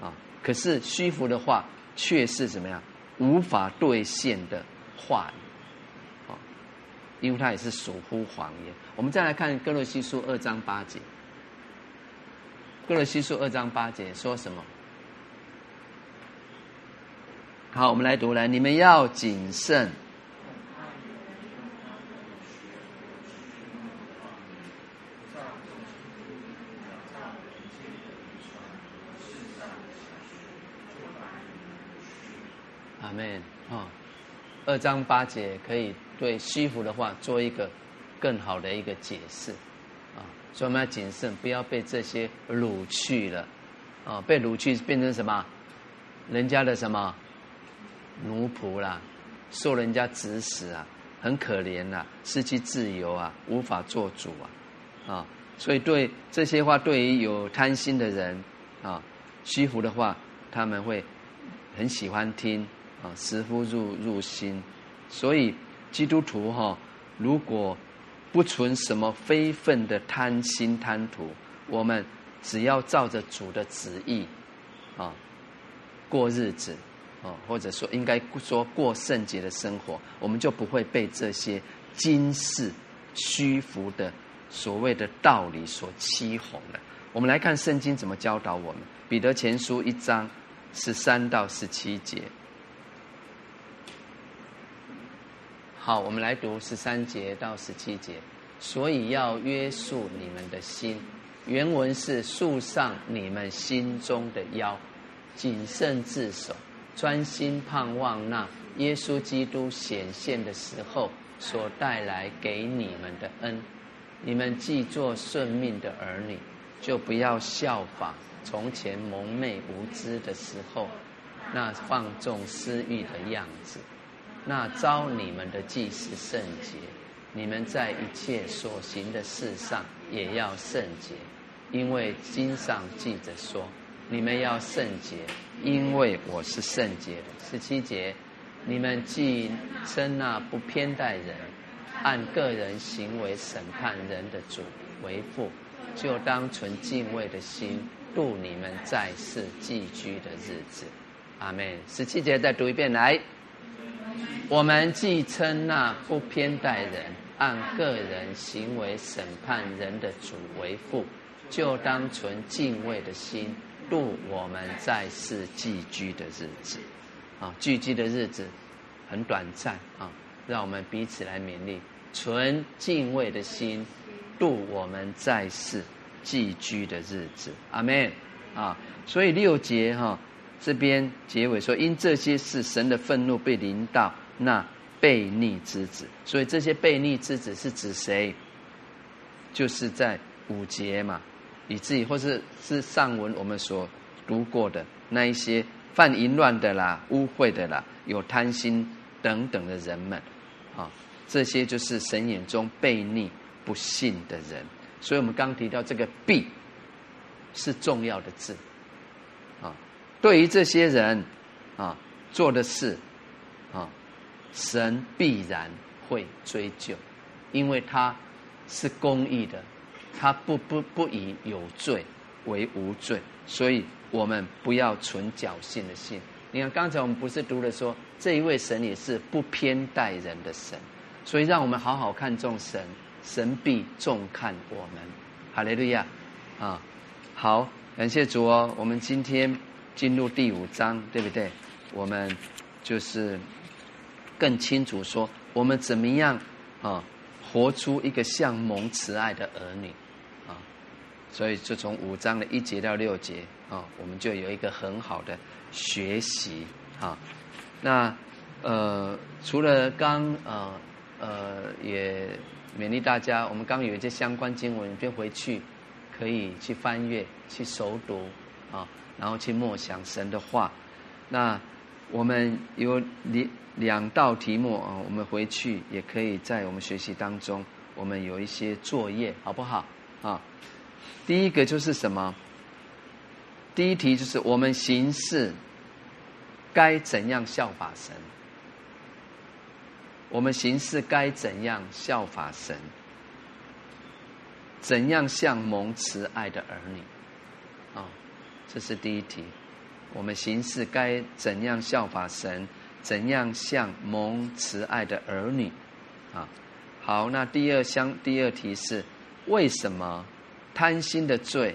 S1: 啊。可是虚浮的话却是怎么样？无法兑现的话语，啊，因为它也是属乎谎言。我们再来看歌罗西书二章八节，歌罗西书二章八节说什么？好，我们来读来，你们要谨慎。阿们啊，二章八节可以对虚浮的话做一个更好的一个解释。啊，所以我们要谨慎，不要被这些掳去了。啊，被掳去变成什么？人家的什么？奴仆啦，受人家指使啊，很可怜呐，失去自由啊，无法做主啊。啊，所以对这些话，对于有贪心的人啊，虚浮的话，他们会很喜欢听。啊，十分入入心，所以基督徒哈，如果不存什么非分的贪心贪图，我们只要照着主的旨意啊过日子啊，或者说应该说过圣洁的生活，我们就不会被这些今世虚浮的所谓的道理所欺哄了。我们来看圣经怎么教导我们，彼得前书一章十三到十七节。好，我们来读十三节到十七节。所以要约束你们的心，原文是束上你们心中的腰，谨慎自守，专心盼望那耶稣基督显现的时候所带来给你们的恩。你们既做顺命的儿女，就不要效仿从前蒙昧无知的时候那放纵私欲的样子。那召你们的既是圣洁，你们在一切所行的事上也要圣洁，因为经上记着说：你们要圣洁，因为我是圣洁的。十七节，你们既称那不偏待人、按个人行为审判人的主为父，就当存敬畏的心度你们在世寄居的日子。阿门。十七节再读一遍来。我们既称那不偏待人、按个人行为审判人的主为父，就当存敬畏的心度我们在世寄居的日子。啊，聚集的日子很短暂啊，让我们彼此来勉励，存敬畏的心，度我们在世寄居的日子。阿门啊！所以六节哈、这边结尾说，因这些事，神的愤怒被临到那悖逆之子。所以这些悖逆之子是指谁？就是在五节嘛，以至于或是是上文我们所读过的那一些。犯淫乱的啦，污秽的啦，有贪心等等的人们，啊，这些就是神眼中悖逆不信的人。所以我们刚提到这个“必”是重要的字，对于这些人啊做的事，啊，神必然会追究，因为他是公义的，他不不不以有罪为无罪，所以。我们不要存侥幸的心。你看，刚才我们不是读了说，这一位神也是不偏待人的神，所以让我们好好看重神，神必重看我们。哈利路亚！啊，好，感谢主哦。我们今天进入第五章，对不对？我们就是更清楚说，我们怎么样啊，活出一个像蒙慈爱的儿女啊。所以，就从五章的一节到六节。啊，我们就有一个很好的学习啊。那呃，除了刚呃呃也勉励大家，我们刚有一些相关经文，就回去可以去翻阅、去熟读啊，然后去默想神的话。那我们有两两道题目啊，我们回去也可以在我们学习当中，我们有一些作业，好不好？啊，第一个就是什么？第一题就是我们行事该怎样效法神？我们行事该怎样效法神？怎样像蒙慈爱的儿女？这是第一题。我们行事该怎样效法神？怎样像蒙慈爱的儿女？啊，好，那第二项第二题是为什么贪心的罪？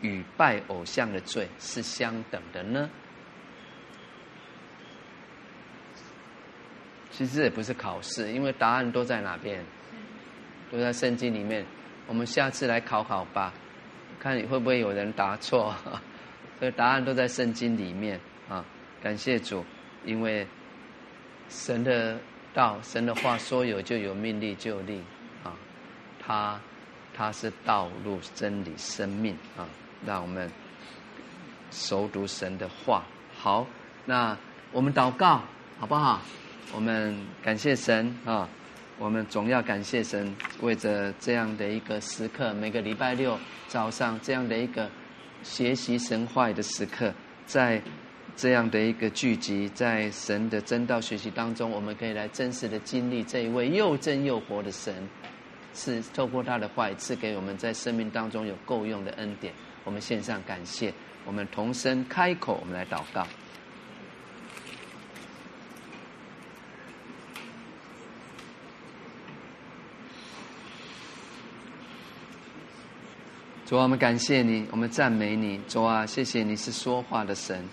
S1: 与拜偶像的罪是相等的呢？其实这也不是考试，因为答案都在哪边？都在圣经里面。我们下次来考考吧，看你会不会有人答错。所以答案都在圣经里面啊！感谢主，因为神的道、神的话说有就有，命立就立啊！他他是道路、真理、生命啊！让我们熟读神的话。好，那我们祷告好不好？我们感谢神啊！我们总要感谢神，为着这样的一个时刻，每个礼拜六早上这样的一个学习神话的时刻，在这样的一个聚集，在神的真道学习当中，我们可以来真实的经历这一位又真又活的神，是透过他的话语赐给我们在生命当中有够用的恩典。我们献上感谢，我们同声开口，我们来祷告。主啊，我们感谢你，我们赞美你。主啊，谢谢你是说话的神。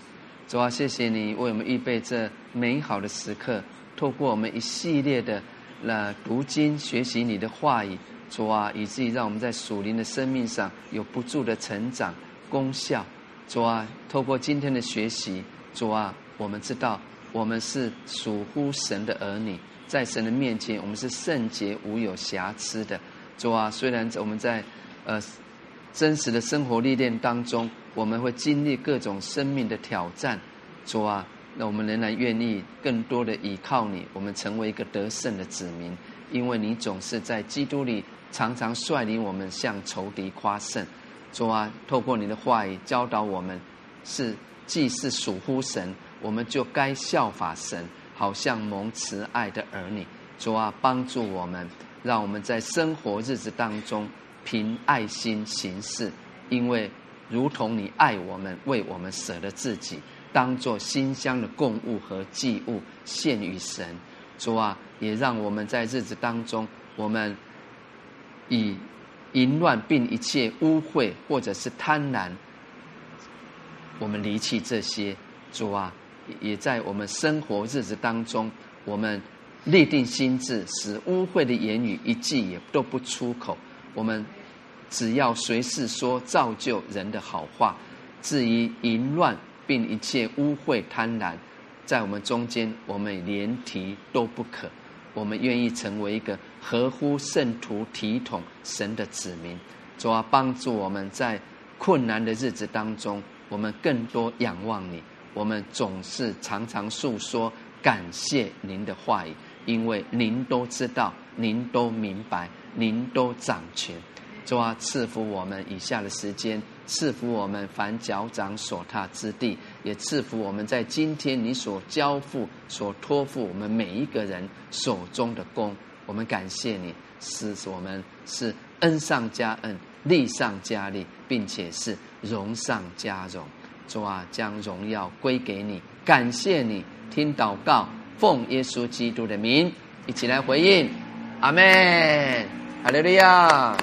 S1: 主啊，谢谢你为我们预备这美好的时刻，透过我们一系列的那读经学习你的话语。主啊，以至于让我们在属灵的生命上有不住的成长功效。主啊，透过今天的学习，主啊，我们知道我们是属乎神的儿女，在神的面前，我们是圣洁无有瑕疵的。主啊，虽然我们在呃真实的生活历练当中，我们会经历各种生命的挑战。主啊，那我们仍然愿意更多的依靠你，我们成为一个得胜的子民，因为你总是在基督里。常常率领我们向仇敌夸胜，主啊，透过你的话语教导我们，是既是属乎神，我们就该效法神，好像蒙慈爱的儿女。主啊，帮助我们，让我们在生活日子当中凭爱心行事，因为如同你爱我们，为我们舍了自己，当作馨香的供物和祭物献与神。主啊，也让我们在日子当中，我们以淫乱并一切污秽或者是贪婪，我们离弃这些。主啊，也在我们生活日子当中，我们。立定心志，使污秽的言语一句也都不出口。我们只要随时说造就人的好话。至于淫乱并一切污秽贪婪，在我们中间，我们连提都不可。我们愿意成为一个合乎圣徒体统神的子民，主啊，帮助我们在困难的日子当中，我们更多仰望你。我们总是常常诉说感谢您的话语。因为您都知道，您都明白，您都掌权，主啊，赐福我们以下的时间，赐福我们凡脚掌所踏之地，也赐福我们在今天你所交付、所托付我们每一个人手中的工。我们感谢你，是我们是恩上加恩，利上加利，并且是荣上加荣。主啊，将荣耀归给你，感谢你，听祷告。奉耶稣基督的名，一起来回应，阿门，哈利路亚。